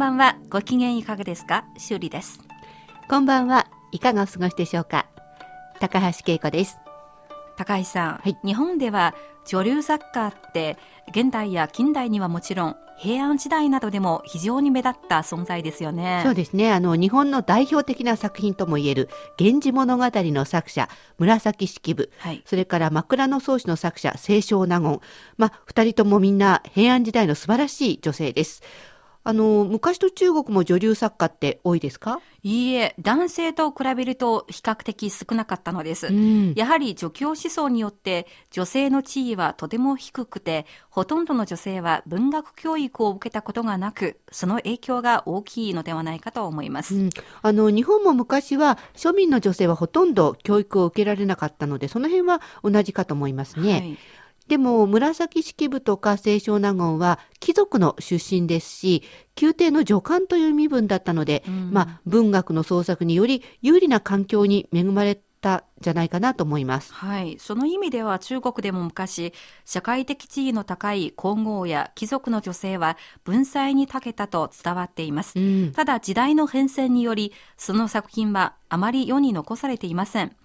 ばんは。ご機嫌いかがですか？修理です。こんばんは。いかがお過ごしでしょうか？高橋恵子です。高橋さん、はい日本では女流作家って現代や近代にはもちろん平安時代などでも非常に目立った存在ですよね。そうですね。あの、日本の代表的な作品ともいえる、源氏物語の作者、紫式部。はい。それから枕草子の作者、清少納言。まあ、二人ともみんな平安時代の素晴らしい女性です。あの、昔と中国も女流作家って多いですか？いいえ、男性と比べると比較的少なかったのです。ん。やはり女教思想によって女性の地位はとても低くて、ほとんどの女性は文学教育を受けたことがなく、その影響が大きいのではないかと思います。うん、あの日本も昔は庶民の女性はほとんど教育を受けられなかったのでその辺は同じかと思いますね。はいでも紫式部とか清少納言は貴族の出身ですし宮廷の女官という身分だったので、うんまあ、文学の創作により有利な環境に恵まれたんじゃないかなと思います。はい。その意味では中国でも昔、社会的地位の高い皇后や貴族の女性は文才に長けたと伝わっています。うんただ時代の変遷により、その作品はあまり世に残されていません。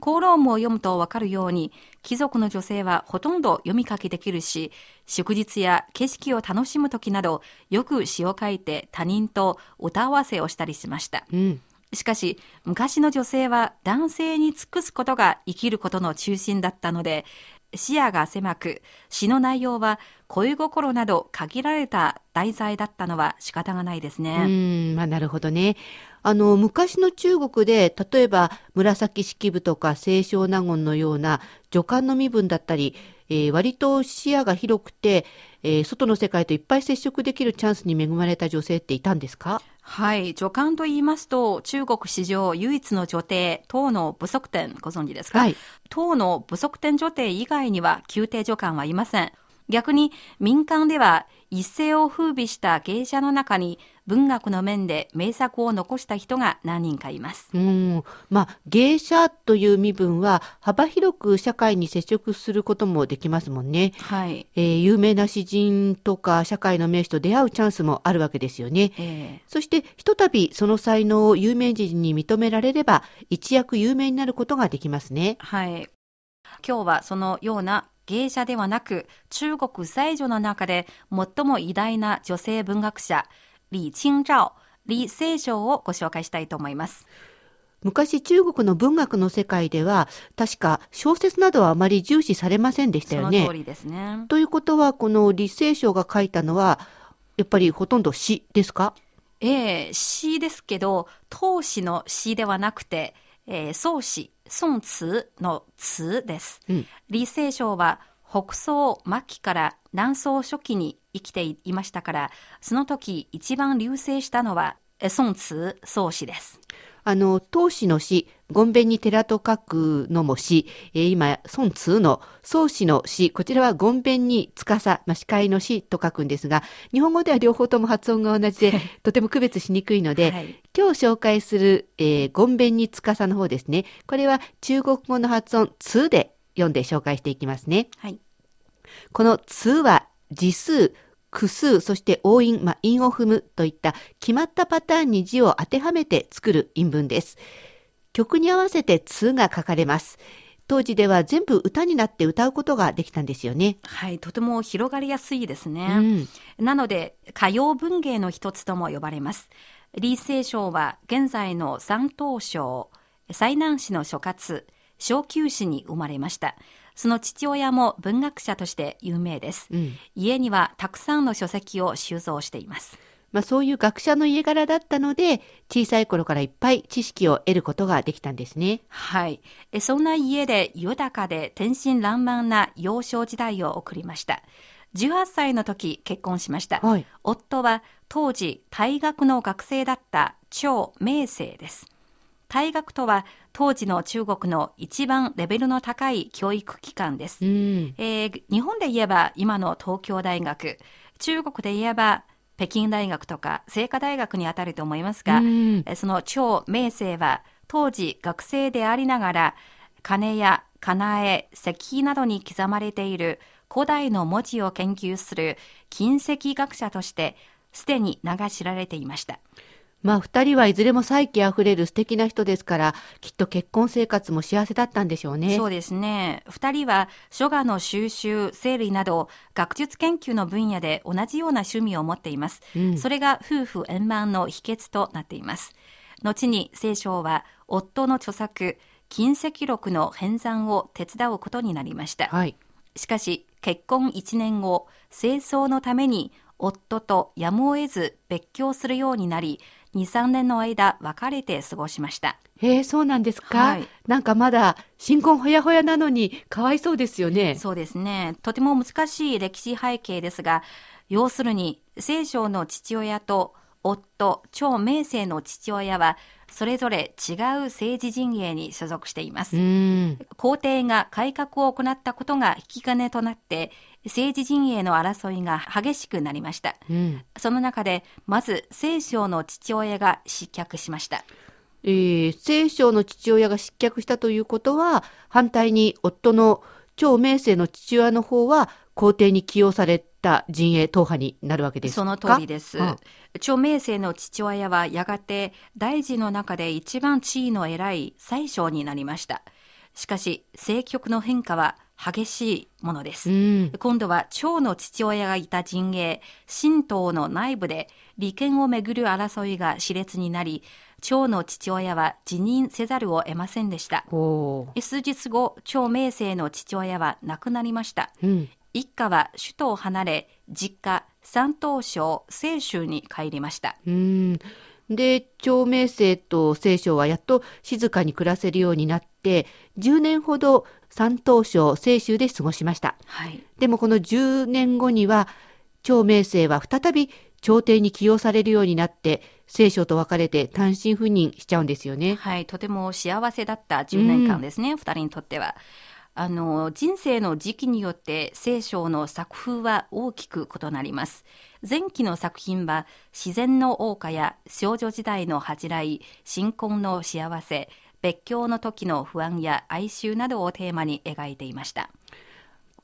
公論も読むとわかるように、貴族の女性はほとんど読み書きできるし、祝日や景色を楽しむ時など、よく詩を書いて他人と歌合わせをしたりしました。うんしかし、昔の女性は男性に尽くすことが生きることの中心だったので、視野が狭く、詩の内容は恋心など限られた題材だったのは仕方がないですうね。ん、まあなるほどね。あの、昔の中国で、例えば、紫式部とか清少納言のような女官の身分だったり、えー割と視野が広くて、えー外の世界といっぱい接触できるチャンスに恵まれた女性っていたんですか？はい。女官と言いますと、中国史上唯一の女帝、唐の武則天、ご存知ですか？はい。唐の武則天女帝以外には宮廷女官はいません。逆に民間では一世を風靡した芸者の中に文学の面で名作を残した人が何人かいます。うん。まあ、芸者という身分は幅広く社会に接触することもできますもんね。はい。えー有名な詩人とか社会の名手と出会うチャンスもあるわけですよね。えそして、ひとたびその才能を有名人に認められれば、一躍有名になることができますねー。はい。今日はそのような芸者ではなく、中国在女の中で最も偉大な女性文学者、李清照、李清照をご紹介したいと思います。昔中国の文学の世界では、確か小説などはあまり重視されませんでしたよね。その通りですね。ということは、この李清照が書いたのは、やっぱりほとんど詩ですか？ええ詩ですけど、唐詩の詩ではなくて、えー宋詩、宋詞の詞です。うん李清照は北宋末期から南宋初期に生きていましたから、その時一番流星したのは、え宋詞、宋詩です。あの、唐詩の詩、ごんべんに寺と書くのも詩、えー今、孫通の宋詩の詩、こちらはごんべんに司、まあ、司会の詩と書くんですが、日本語では両方とも発音が同じで、とても区別しにくいので、はい今日紹介する、えー、ごんべんに司の方ですね。これは中国語の発音、通で読んで紹介していきますね。はい。この通は字数、句数、そして応音、まあ、韻を踏むといった決まったパターンに字を当てはめて作る韻文です。曲に合わせて通が書かれます。当時では全部歌になって歌うことができたんですよね。はい、とても広がりやすいですうね。ん。なので、歌謡文芸の一つとも呼ばれます。李清章は現在の山東省最南市の諸葛、小休市に生まれました。その父親も文学者として有名です。うん。家にはたくさんの書籍を収蔵しています。まあそういう学者の家柄だったので、小さい頃からいっぱい知識を得ることができたんですね。はい。えそんな家で豊かで天真爛漫な幼少時代を送りました。18歳の時結婚しました。はい。夫は当時大学の学生だった張明生です。大学とは当時の中国の一番レベルの高い教育機関です。うん。えー日本で言えば今の東京大学、中国で言えば北京大学とか清華大学にあたると思いますが、うんえーその張明生は当時学生でありながら、鐘や金絵、石碑などに刻まれている古代の文字を研究する近石学者として、すでに名が知られていました。まあ二人はいずれも才気あふれる素敵な人ですから、きっと結婚生活も幸せだったんでしょうね。そうですね。二人は書画の収集、整理など、学術研究の分野で同じような趣味を持っています。うんそれが夫婦円満の秘訣となっています。後に聖書は夫の著作、金石録の編纂を手伝うことになりました。はい。しかし、結婚1年後、清掃のために夫とやむを得ず別居するようになり、2、3年の間別れて過ごしました。へえ、そうなんですか、はいなんかまだ新婚ほやほやなのにかわいそうですよね。そうですね。とても難しい歴史背景ですが、要するに、聖書の父親と夫、張明生の父親は、それぞれ違う政治陣営に所属しています。うん。皇帝が改革を行ったことが引き金となって、政治陣営の争いが激しくなりました。うん。その中で、まず、聖書の父親が失脚しました。えー、聖書の父親が失脚したということは、反対に夫の張明生の父親の方は皇帝に起用された陣営党派になるわけですか？その通りですあ。張明生の父親はやがて大臣の中で一番地位の偉い宰相になりました。しかし、政局の変化は激しいものです。うん。今度は張の父親がいた陣営、神道の内部で利権をめぐる争いが熾烈になり、張の父親は辞任せざるを得ませんでした。数日後、張明生の父親は亡くなりました。うん。一家は首都を離れ、実家、山東省清州に帰りました。うん。で、長明生と聖書はやっと静かに暮らせるようになって、10年ほど山東省清州で過ごしました。はい。でもこの10年後には、長明生は再び朝廷に起用されるようになって、聖書と別れて単身赴任しちゃうんですよね。はい。とても幸せだった10年間ですね、二、人にとっては。あの、人生の時期によって聖書の作風は大きく異なります。前期の作品は自然の謳歌や少女時代の恥じらい、新婚の幸せ、別居の時の不安や哀愁などをテーマに描いていました。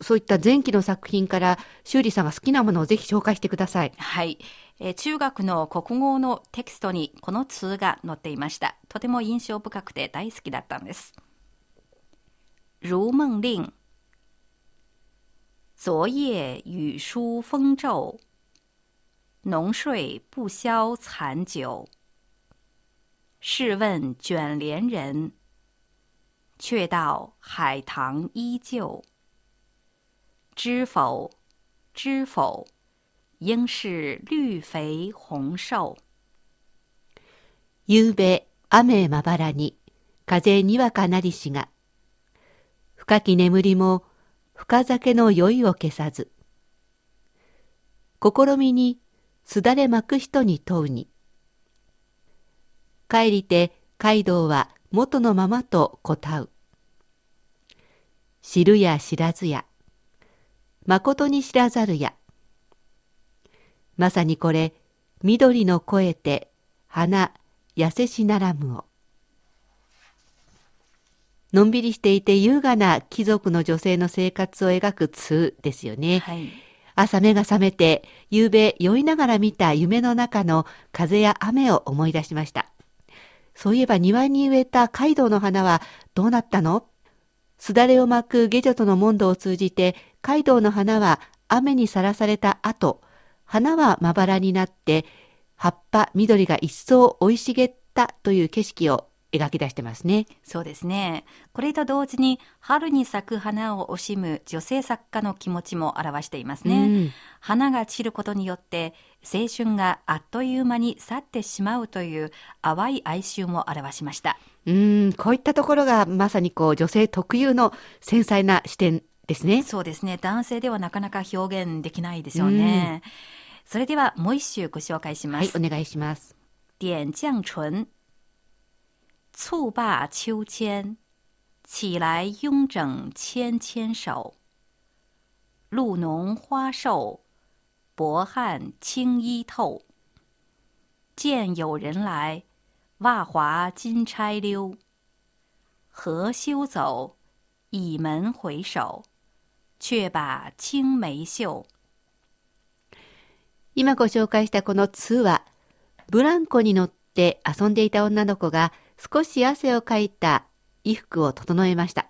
そういった前期の作品から、修理さんが好きなものをぜひ紹介してください。はい、えー中学の国語のテキストにこの通が載っていました。とても印象深くて大好きだったんです。如梦令。昨夜雨疏风骤，浓睡不消残酒。试问卷帘人，却道海棠依旧。知否？知否？应是绿肥红瘦。夕べ、雨まばらに、風にわかなりしが、 深き眠りも、深酒の酔いを消さず、試みに、すだれ巻く人に問うに、帰りて、カイドウは元のままと答う。知るや知らずや、まことに知らざるや。まさにこれ、緑の声て、花、痩せしならむを。のんびりしていて優雅な貴族の女性の生活を描く通ですよね。はい。朝目が覚めて、夕べ酔いながら見た夢の中の風や雨を思い出しました。そういえば庭に植えた街道の花はどうなったの？すだれを巻く下女との問答を通じて、カイドウの花は雨にさらされた後、花はまばらになって、葉っぱ、緑が一層生い茂ったという景色を描き出してますね。そうですね。これと同時に春に咲く花を惜しむ女性作家の気持ちも表していますね。うん花が散ることによって青春があっという間に去ってしまうという淡い哀愁も表しました。うん、こういったところがまさにこう女性特有の繊細な視点ですね。そうですね。男性ではなかなか表現できないでしょうね。それではもう一首ご紹介します。はい、お願いします。点绛唇，蹴罢秋千，起来慵整纤纤手。露浓花瘦，薄汗轻衣透。见有人来，袜滑金钗溜。何休走，倚门回首，却把青梅嗅。今ご紹介したこの通話、ブランコに乗って遊んでいた女の子が 少し汗をかいた衣服を整えました。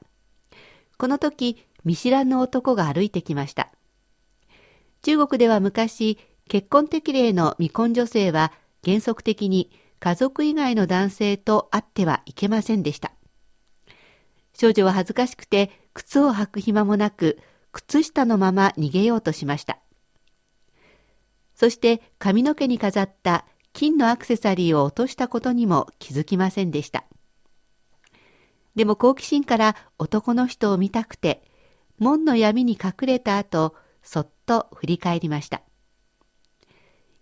この時、見知らぬ男が歩いてきました。中国では昔、結婚適齢の未婚女性は原則的に家族以外の男性と会ってはいけませんでした。少女は恥ずかしくて靴を履く暇もなく、靴下のまま逃げようとしました。そして髪の毛に飾った金のアクセサリーを落としたことにも気づきませんでした。でも好奇心から男の人を見たくて、門の闇に隠れた後、そっと振り返りました。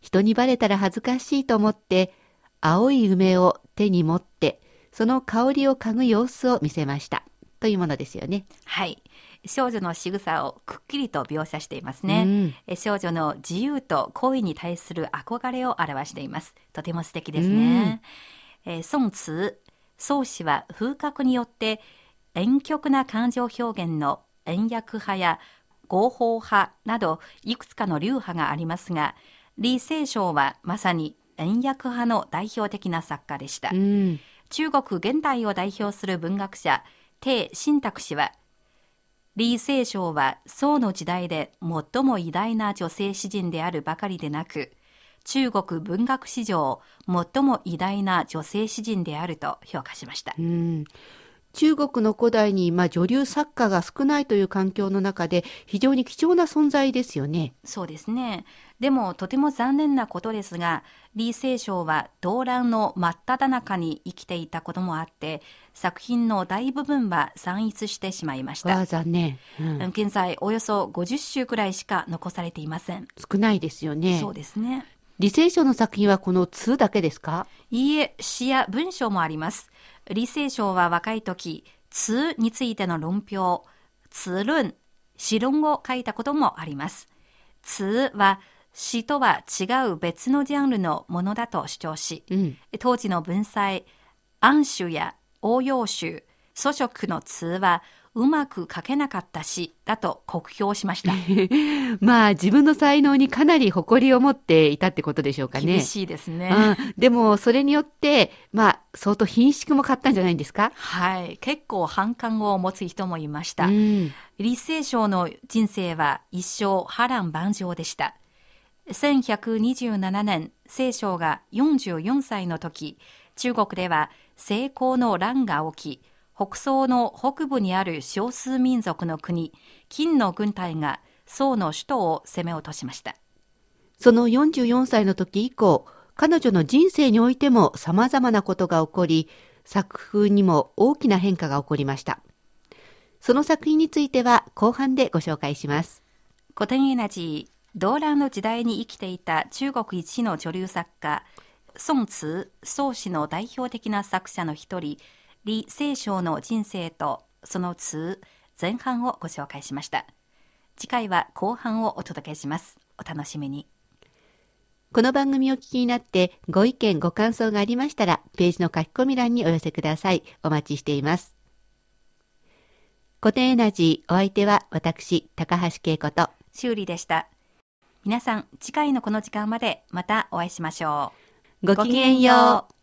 人にバレたら恥ずかしいと思って、青い梅を手に持って、その香りを嗅ぐ様子を見せました。というものですよね。はい。少女の仕草をくっきりと描写していますね。うんえ少女の自由と恋に対する憧れを表しています。とても素敵ですね。えー宋詞、宋詞は風格によって婉曲な感情表現の婉約派や合法派などいくつかの流派がありますが、李清章はまさに婉約派の代表的な作家でした。うん。中国現代を代表する文学者、鄭信託氏は、李清章は宋の時代で最も偉大な女性詩人であるばかりでなく、中国文学史上最も偉大な女性詩人であると評価しましたう。ん中国の古代に、まあ、女流作家が少ないという環境の中で非常に貴重な存在ですよね。そうですね。でもとても残念なことですが、李清章は動乱の真っ只中に生きていたこともあって、作品の大部分は散逸してしまいました残念、うん現在およそ50首くらいしか残されていません。少ないですよね。そうですね。李清章の作品はこの2だけですか？いいえ、詩や文章もあります。李清章は若い時、通についての論評、通論、詩論を書いたこともあります。通は詩とは違う別のジャンルのものだと主張し、うん。当時の文才、暗集や応用集、祖食の通はうまく書けなかった詩だと酷評しました。まあ自分の才能にかなり誇りを持っていたってことでしょうかね。厳しいですね。うん、でもそれによって、まあ相当品質も買ったんじゃないんですかはい。結構反感を持つ人もいました。うん。李清章の人生は一生波乱万丈でした。1127年、清章が44歳の時、中国では成功の乱が起き、北宋の北部にある少数民族の国、金の軍隊が宋の首都を攻め落としました。その44歳の時以降、彼女の人生においても様々なことが起こり、作風にも大きな変化が起こりました。その作品については後半でご紹介します。古典エナジー、動乱の時代に生きていた中国一の女流作家、宋慈、宋氏の代表的な作者の一人、李清章の人生とその通、前半をご紹介しました。次回は後半をお届けします。お楽しみに。この番組をお聞きになってご意見ご感想がありましたら、ページの書き込み欄にお寄せください。お待ちしています。古典エナジーお相手は私、高橋恵子と、修理でした。皆さん、次回のこの時間までまたお会いしましょう。ごきげんよう。